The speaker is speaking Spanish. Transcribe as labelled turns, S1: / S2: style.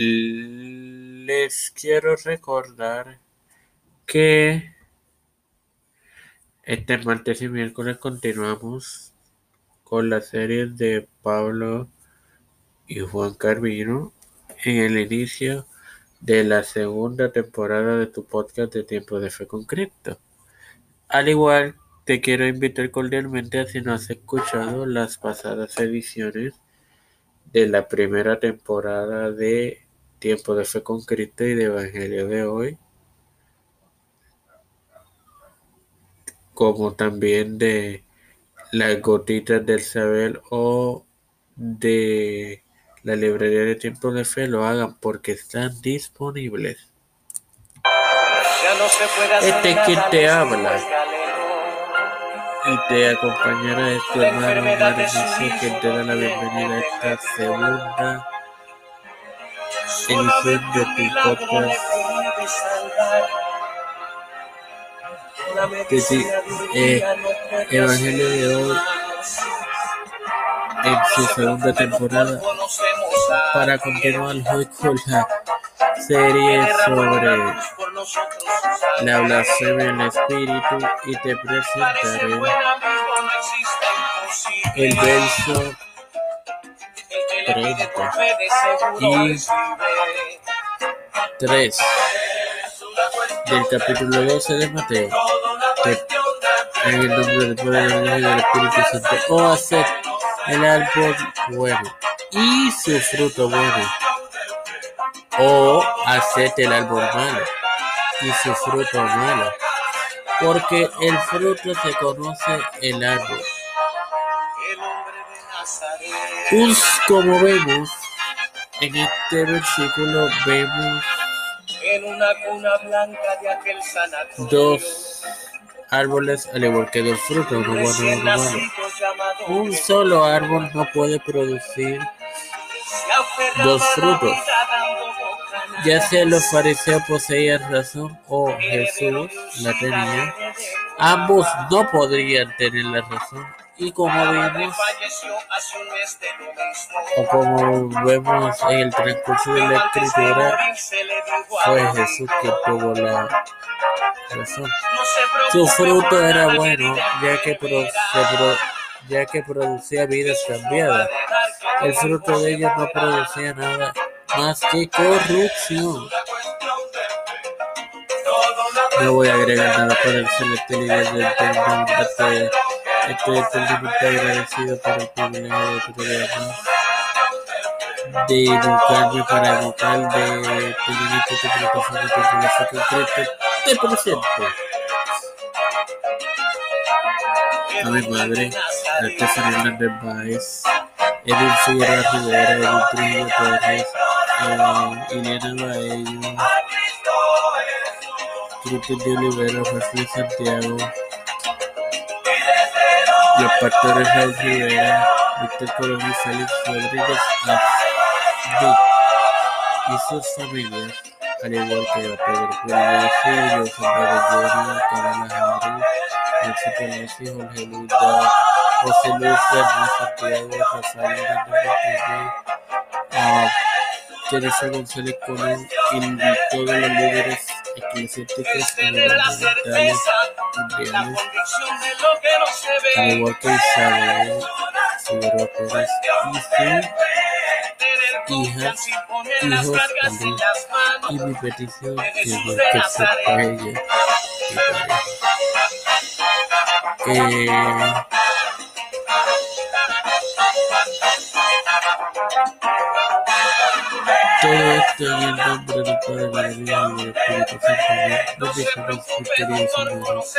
S1: les quiero recordar que este martes y miércoles continuamos con la serie de Pablo y Juan Carvino en el inicio de la segunda temporada de tu podcast de Tiempo de Fe con Cristo. Al igual, te quiero invitar cordialmente a si no has escuchado las pasadas ediciones de la primera temporada de Tiempo de Fe con Cristo y de Evangelio de hoy, como también de las gotitas del saber o de la librería de Tiempo de Fe, lo hagan porque están disponibles. Este es quien te habla y te acompañará este hermano Mauricio que te da la bienvenida a esta segunda edición de tu podcast. que sí, eh, Evangelio de hoy en su segunda temporada para continuar hoy con la serie sobre la blasfemia en el espíritu y te presentaré el verso 30 y 3 del capítulo 12 de Mateo. En el nombre del Padre, del y del Espíritu Santo. O hacer el árbol bueno y su fruto bueno. O hacer el árbol malo y su fruto malo. Porque el fruto se conoce el árbol. Pues como vemos en este versículo, vemos
S2: en una cuna blanca de aquel sanatorio.
S1: dos árboles al igual que dos frutos, bueno. Un solo árbol no puede producir dos frutos. Ya sea los fariseos poseían razón o Jesús la tenía, ambos no podrían tener la razón. Y como vimos, o como vemos en el transcurso de la escritura, fue Jesús quien tuvo la razón. Su fruto era bueno, ya que, pro, se pro, ya que producía vidas cambiadas. El fruto de ellos no producía nada más que corrupción. No voy a agregar nada para el celestial y desde el templo. Estoy, estoy eternamente agradecido por el privilegio de tu gobierno de educarme para educar, de tener este plataforma de progreso concreto. Te presento a mi madre, Artesana Hernández Báez, Edil Figueroa Rivera, Edil Trujillo Torres, eh, Ileana Baello, Cristian de Olivero, José Santiago, los pastores Raúl Rivera, Víctor Colón y Félix Rodríguez Vic y sus familias, al igual que Pedro Julio Julio, Sandra Gloria, Carolina Harris, Nancy Pelosi, Jorge Luis José Luis Fernández Santiago, Martínez, Teresa González Colón y todos los líderes eclesiásticos gubernamentales mundiales, al igual que Isabel Figueroa Pérez y su hijas, hijos también, y mi petición que Dios que sepa ella. Mi esto en el nombre del Padre, de la Hijo y del Espíritu Santo. No dejarás, mis queridos amigos.